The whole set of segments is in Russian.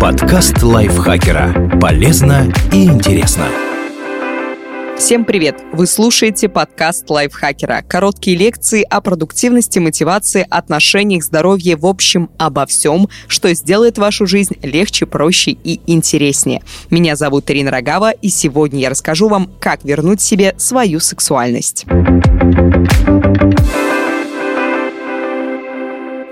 Подкаст лайфхакера. Полезно и интересно. Всем привет! Вы слушаете подкаст лайфхакера. Короткие лекции о продуктивности, мотивации, отношениях, здоровье, в общем, обо всем, что сделает вашу жизнь легче, проще и интереснее. Меня зовут Ирина Рогава, и сегодня я расскажу вам, как вернуть себе свою сексуальность.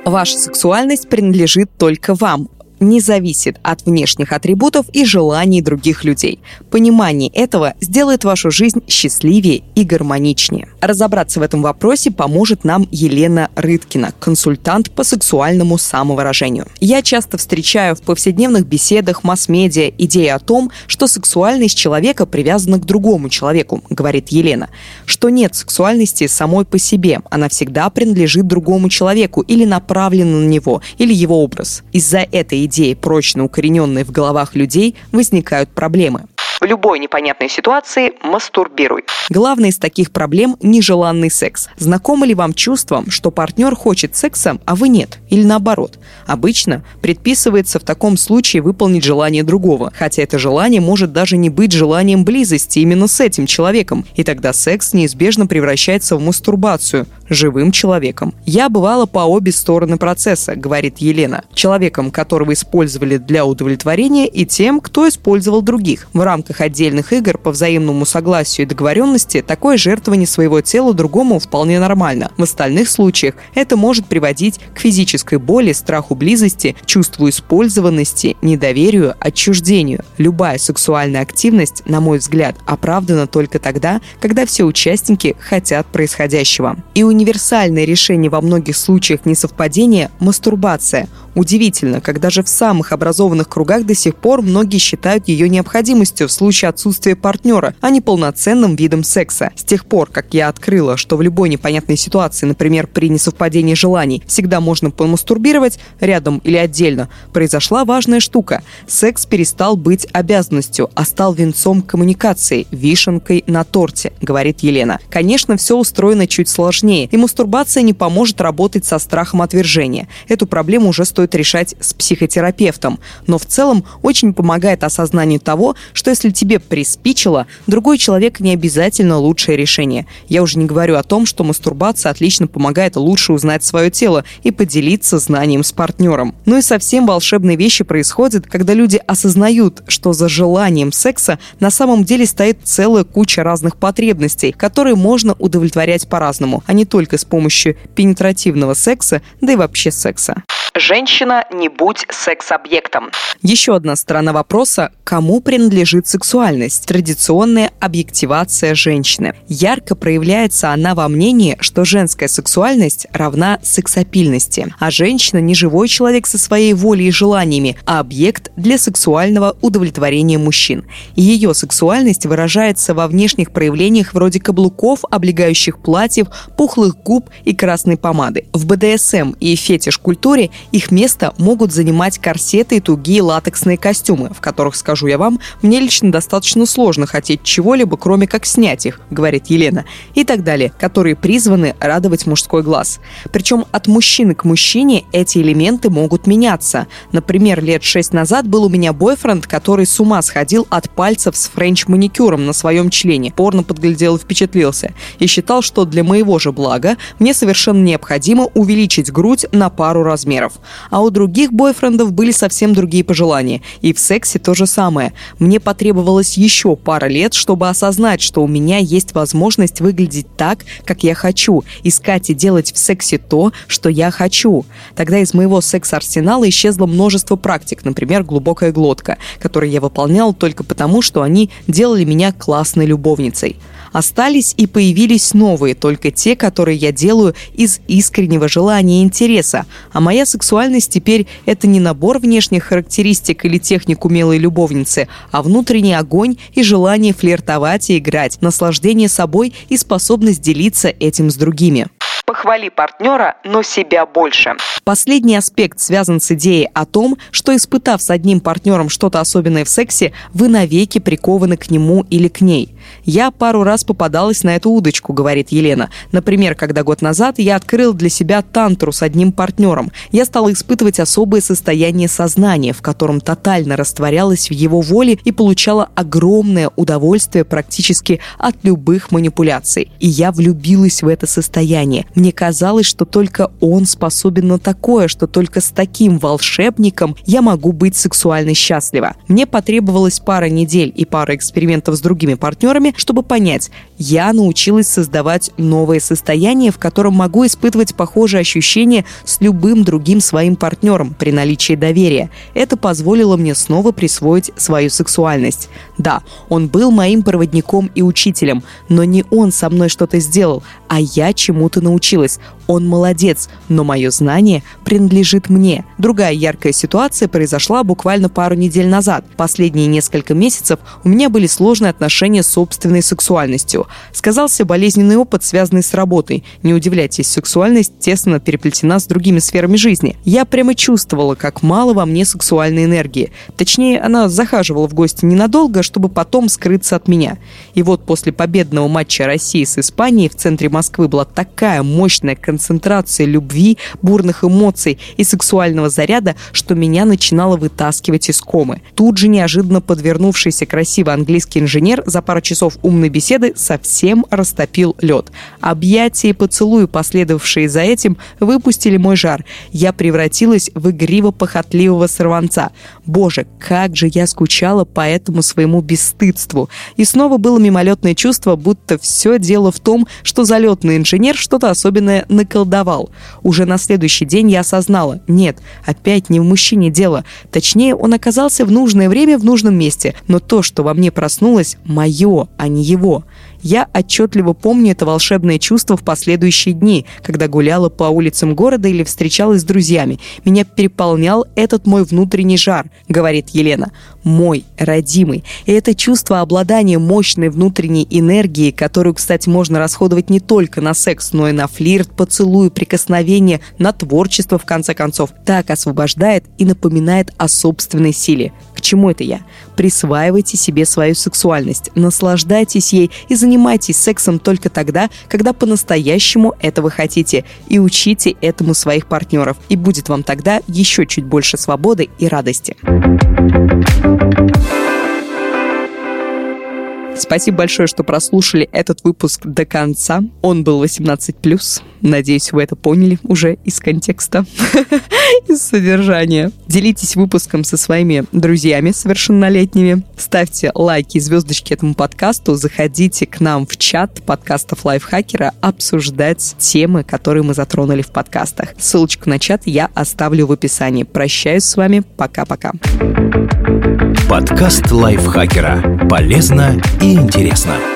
Ваша сексуальность принадлежит только вам не зависит от внешних атрибутов и желаний других людей. Понимание этого сделает вашу жизнь счастливее и гармоничнее. Разобраться в этом вопросе поможет нам Елена Рыткина, консультант по сексуальному самовыражению. Я часто встречаю в повседневных беседах масс-медиа идеи о том, что сексуальность человека привязана к другому человеку, говорит Елена, что нет сексуальности самой по себе, она всегда принадлежит другому человеку или направлена на него, или его образ. Из-за этой идеи идеи, прочно укорененные в головах людей, возникают проблемы. В любой непонятной ситуации мастурбируй. Главное из таких проблем – нежеланный секс. Знакомо ли вам чувством, что партнер хочет секса, а вы нет? Или наоборот? Обычно предписывается в таком случае выполнить желание другого, хотя это желание может даже не быть желанием близости именно с этим человеком, и тогда секс неизбежно превращается в мастурбацию, живым человеком. Я бывала по обе стороны процесса, говорит Елена. Человеком, которого использовали для удовлетворения, и тем, кто использовал других. В рамках отдельных игр по взаимному согласию и договоренности такое жертвование своего тела другому вполне нормально. В остальных случаях это может приводить к физической боли, страху близости, чувству использованности, недоверию, отчуждению. Любая сексуальная активность, на мой взгляд, оправдана только тогда, когда все участники хотят происходящего. И универсальное решение во многих случаях несовпадения – мастурбация – Удивительно, как даже в самых образованных кругах до сих пор многие считают ее необходимостью в случае отсутствия партнера, а не полноценным видом секса. С тех пор, как я открыла, что в любой непонятной ситуации, например, при несовпадении желаний, всегда можно помастурбировать, рядом или отдельно, произошла важная штука. Секс перестал быть обязанностью, а стал венцом коммуникации, вишенкой на торте, говорит Елена. Конечно, все устроено чуть сложнее, и мастурбация не поможет работать со страхом отвержения. Эту проблему уже стоит стоит решать с психотерапевтом. Но в целом очень помогает осознанию того, что если тебе приспичило, другой человек не обязательно лучшее решение. Я уже не говорю о том, что мастурбация отлично помогает лучше узнать свое тело и поделиться знанием с партнером. Ну и совсем волшебные вещи происходят, когда люди осознают, что за желанием секса на самом деле стоит целая куча разных потребностей, которые можно удовлетворять по-разному, а не только с помощью пенетративного секса, да и вообще секса. Женщина, не будь секс-объектом. Еще одна сторона вопроса – кому принадлежит сексуальность? Традиционная объективация женщины. Ярко проявляется она во мнении, что женская сексуальность равна сексапильности, а женщина не живой человек со своей волей и желаниями, а объект для сексуального удовлетворения мужчин. Ее сексуальность выражается во внешних проявлениях вроде каблуков, облегающих платьев, пухлых губ и красной помады. В БДСМ и фетиш-культуре их место могут занимать корсеты и тугие латексные костюмы, в которых, скажу я вам, мне лично достаточно сложно хотеть чего-либо, кроме как снять их, говорит Елена, и так далее, которые призваны радовать мужской глаз. Причем от мужчины к мужчине эти элементы могут меняться. Например, лет шесть назад был у меня бойфренд, который с ума сходил от пальцев с френч-маникюром на своем члене, порно подглядел и впечатлился, и считал, что для моего же блага мне совершенно необходимо увеличить грудь на пару размеров. А у других бойфрендов были совсем другие пожелания. И в сексе то же самое. Мне потребовалось еще пара лет, чтобы осознать, что у меня есть возможность выглядеть так, как я хочу, искать и делать в сексе то, что я хочу. Тогда из моего секс-арсенала исчезло множество практик, например, глубокая глотка, которые я выполнял только потому, что они делали меня классной любовницей. Остались и появились новые, только те, которые я делаю из искреннего желания и интереса. А моя сексуальность теперь это не набор внешних характеристик или техник умелой любовницы, а внутренний огонь и желание флиртовать и играть, наслаждение собой и способность делиться этим с другими. Похвали партнера, но себя больше. Последний аспект связан с идеей о том, что испытав с одним партнером что-то особенное в сексе, вы навеки прикованы к нему или к ней. Я пару раз попадалась на эту удочку, говорит Елена. Например, когда год назад я открыл для себя тантру с одним партнером. Я стала испытывать особое состояние сознания, в котором тотально растворялась в его воле и получала огромное удовольствие практически от любых манипуляций. И я влюбилась в это состояние. Мне казалось, что только он способен на такое, что только с таким волшебником я могу быть сексуально счастлива. Мне потребовалось пара недель и пара экспериментов с другими партнерами, чтобы понять, я научилась создавать новое состояние, в котором могу испытывать похожие ощущения с любым другим своим партнером при наличии доверия. Это позволило мне снова присвоить свою сексуальность. Да, он был моим проводником и учителем, но не он со мной что-то сделал, а я чему-то научилась. Он молодец, но мое знание принадлежит мне. Другая яркая ситуация произошла буквально пару недель назад. Последние несколько месяцев у меня были сложные отношения с собственной сексуальностью. Сказался болезненный опыт, связанный с работой. Не удивляйтесь, сексуальность тесно переплетена с другими сферами жизни. Я прямо чувствовала, как мало во мне сексуальной энергии. Точнее, она захаживала в гости ненадолго, чтобы потом скрыться от меня. И вот после победного матча России с Испанией в центре Москвы была такая мощная концентрация любви, бурных эмоций и сексуального заряда, что меня начинало вытаскивать из комы. Тут же неожиданно подвернувшийся красиво английский инженер за пару часов умной беседы совсем растопил лед. Объятия и поцелуи, последовавшие за этим, выпустили мой жар. Я превратилась в игриво-похотливого сорванца. Боже, как же я скучала по этому своему бесстыдству. И снова было мимолетное чувство, будто все дело в том, что залетный инженер что-то особенное наколдовал. Уже на следующий день я осознала, нет, опять не в мужчине дело. Точнее, он оказался в нужное время в нужном месте, но то, что во мне проснулось, мое, а не его. Я отчетливо помню это волшебное чувство в последующие дни, когда гуляла по улицам города или встречалась с друзьями. Меня переполнял этот мой внутренний жар, говорит Елена. Мой, родимый. И это чувство обладания мощной внутренней энергией, которую, кстати, можно расходовать не только на секс, но и на флирт, поцелуй, прикосновение, на творчество, в конце концов, так освобождает и напоминает о собственной силе. Чему это я? Присваивайте себе свою сексуальность, наслаждайтесь ей и занимайтесь сексом только тогда, когда по-настоящему этого хотите, и учите этому своих партнеров. И будет вам тогда еще чуть больше свободы и радости. Спасибо большое, что прослушали этот выпуск до конца. Он был 18+. Надеюсь, вы это поняли уже из контекста, из содержания. Делитесь выпуском со своими друзьями совершеннолетними. Ставьте лайки и звездочки этому подкасту. Заходите к нам в чат подкастов Лайфхакера обсуждать темы, которые мы затронули в подкастах. Ссылочку на чат я оставлю в описании. Прощаюсь с вами. Пока-пока. Подкаст Лайфхакера. Полезно и интересно.